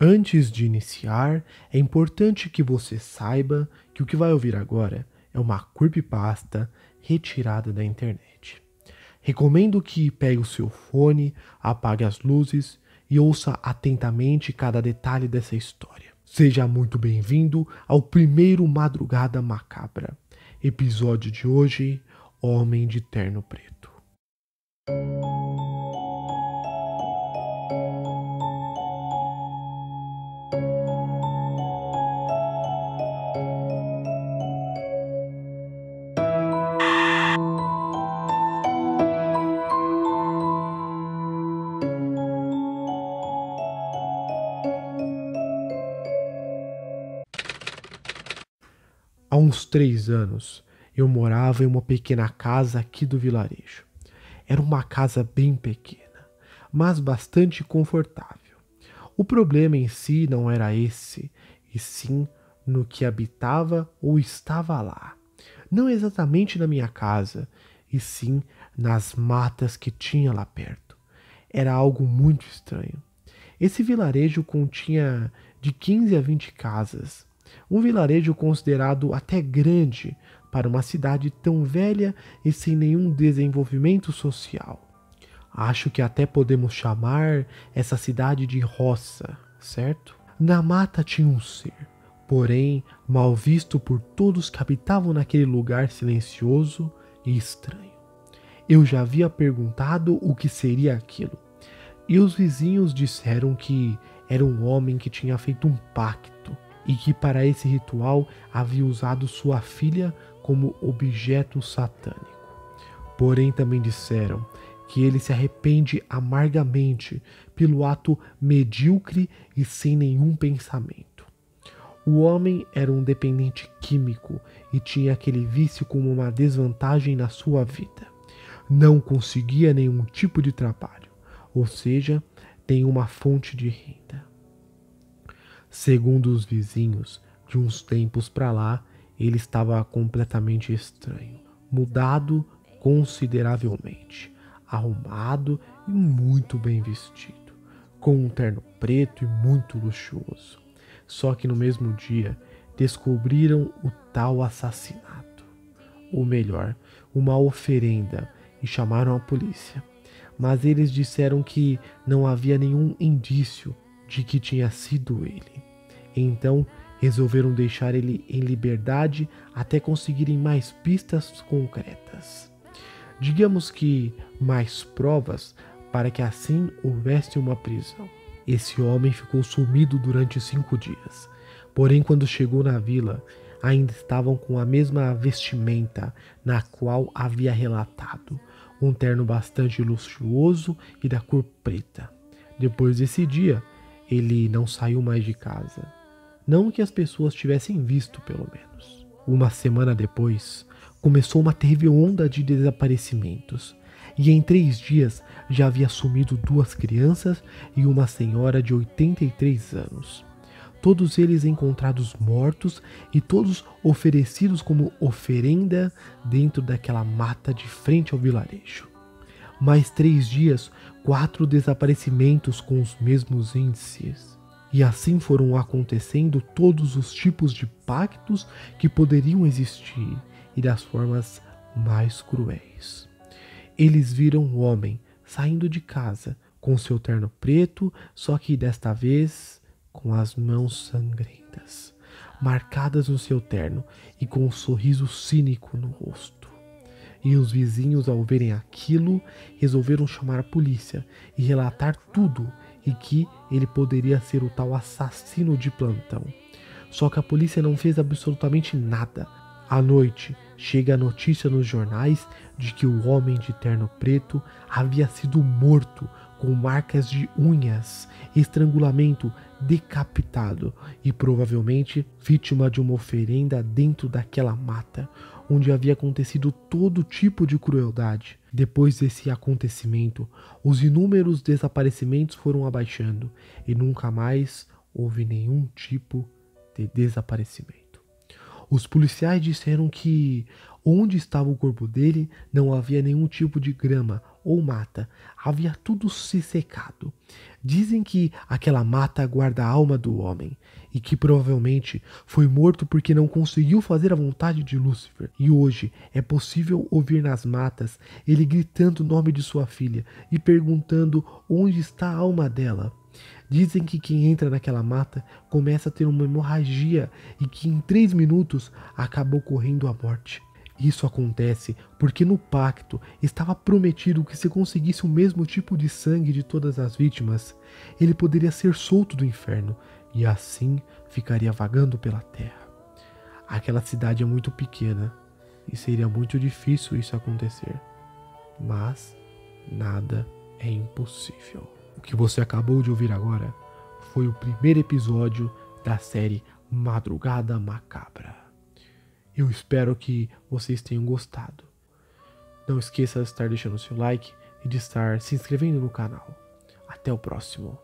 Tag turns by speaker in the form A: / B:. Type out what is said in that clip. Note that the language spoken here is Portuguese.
A: Antes de iniciar, é importante que você saiba que o que vai ouvir agora é uma creepypasta retirada da internet. Recomendo que pegue o seu fone, apague as luzes e ouça atentamente cada detalhe dessa história. Seja muito bem-vindo ao primeiro Madrugada Macabra. Episódio de hoje: Homem de Terno Preto. Há uns três anos, eu morava em uma pequena casa aqui do vilarejo. Era uma casa bem pequena, mas bastante confortável. O problema em si não era esse, e sim no que habitava ou estava lá. Não exatamente na minha casa, e sim nas matas que tinha lá perto. Era algo muito estranho. Esse vilarejo continha de 15 a 20 casas, um vilarejo considerado até grande para uma cidade tão velha e sem nenhum desenvolvimento social. Acho que até podemos chamar essa cidade de roça, certo? Na mata tinha um ser, porém mal visto por todos que habitavam naquele lugar silencioso e estranho. Eu já havia perguntado o que seria aquilo, e os vizinhos disseram que era um homem que tinha feito um pacto e que para esse ritual havia usado sua filha como objeto satânico. Porém, também disseram que ele se arrepende amargamente pelo ato medíocre e sem nenhum pensamento. O homem era um dependente químico e tinha aquele vício como uma desvantagem na sua vida. Não conseguia nenhum tipo de trabalho, ou seja, nenhuma fonte de renda. Segundo os vizinhos, de uns tempos para lá, ele estava completamente estranho, mudado consideravelmente, arrumado e muito bem vestido, com um terno preto e muito luxuoso. Só que no mesmo dia descobriram o tal assassinato, ou melhor, uma oferenda, e chamaram a polícia. Mas eles disseram que não havia nenhum indício de que tinha sido ele. Então resolveram deixar ele em liberdade até conseguirem mais pistas concretas. Digamos que mais provas para que assim houvesse uma prisão. Esse homem ficou sumido durante cinco dias. Porém, quando chegou na vila, ainda estavam com a mesma vestimenta na qual havia relatado, um terno bastante luxuoso e da cor preta. Depois desse dia, ele não saiu mais de casa. Não que as pessoas tivessem visto, pelo menos. Uma semana depois, começou uma terrível onda de desaparecimentos. E em três dias já havia sumido duas crianças e uma senhora de 83 anos. Todos eles encontrados mortos e todos oferecidos como oferenda dentro daquela mata de frente ao vilarejo. Mais três dias, quatro desaparecimentos com os mesmos índices. E assim foram acontecendo todos os tipos de pactos que poderiam existir e das formas mais cruéis. Eles viram o homem saindo de casa com seu terno preto, só que desta vez com as mãos sangrentas, marcadas no seu terno e com um sorriso cínico no rosto. E os vizinhos, ao verem aquilo, resolveram chamar a polícia e relatar tudo e que ele poderia ser o tal assassino de plantão. Só que a polícia não fez absolutamente nada. À noite, chega a notícia nos jornais de que o homem de terno preto havia sido morto com marcas de unhas, estrangulamento, decapitado e provavelmente vítima de uma oferenda dentro daquela mata, onde havia acontecido todo tipo de crueldade. Depois desse acontecimento, os inúmeros desaparecimentos foram abaixando e nunca mais houve nenhum tipo de desaparecimento. Os policiais disseram que onde estava o corpo dele não havia nenhum tipo de grama ou mata, havia tudo se secado. Dizem que aquela mata guarda a alma do homem e que provavelmente foi morto porque não conseguiu fazer a vontade de Lúcifer. E hoje é possível ouvir nas matas ele gritando o nome de sua filha e perguntando onde está a alma dela. Dizem que quem entra naquela mata começa a ter uma hemorragia e que em três minutos acaba ocorrendo a morte. Isso acontece porque no pacto estava prometido que se conseguisse o mesmo tipo de sangue de todas as vítimas, ele poderia ser solto do inferno e assim ficaria vagando pela terra. Aquela cidade é muito pequena e seria muito difícil isso acontecer. Mas nada é impossível. O que você acabou de ouvir agora foi o primeiro episódio da série Madrugada Macabra. Eu espero que vocês tenham gostado. Não esqueça de estar deixando seu like e de estar se inscrevendo no canal. Até o próximo.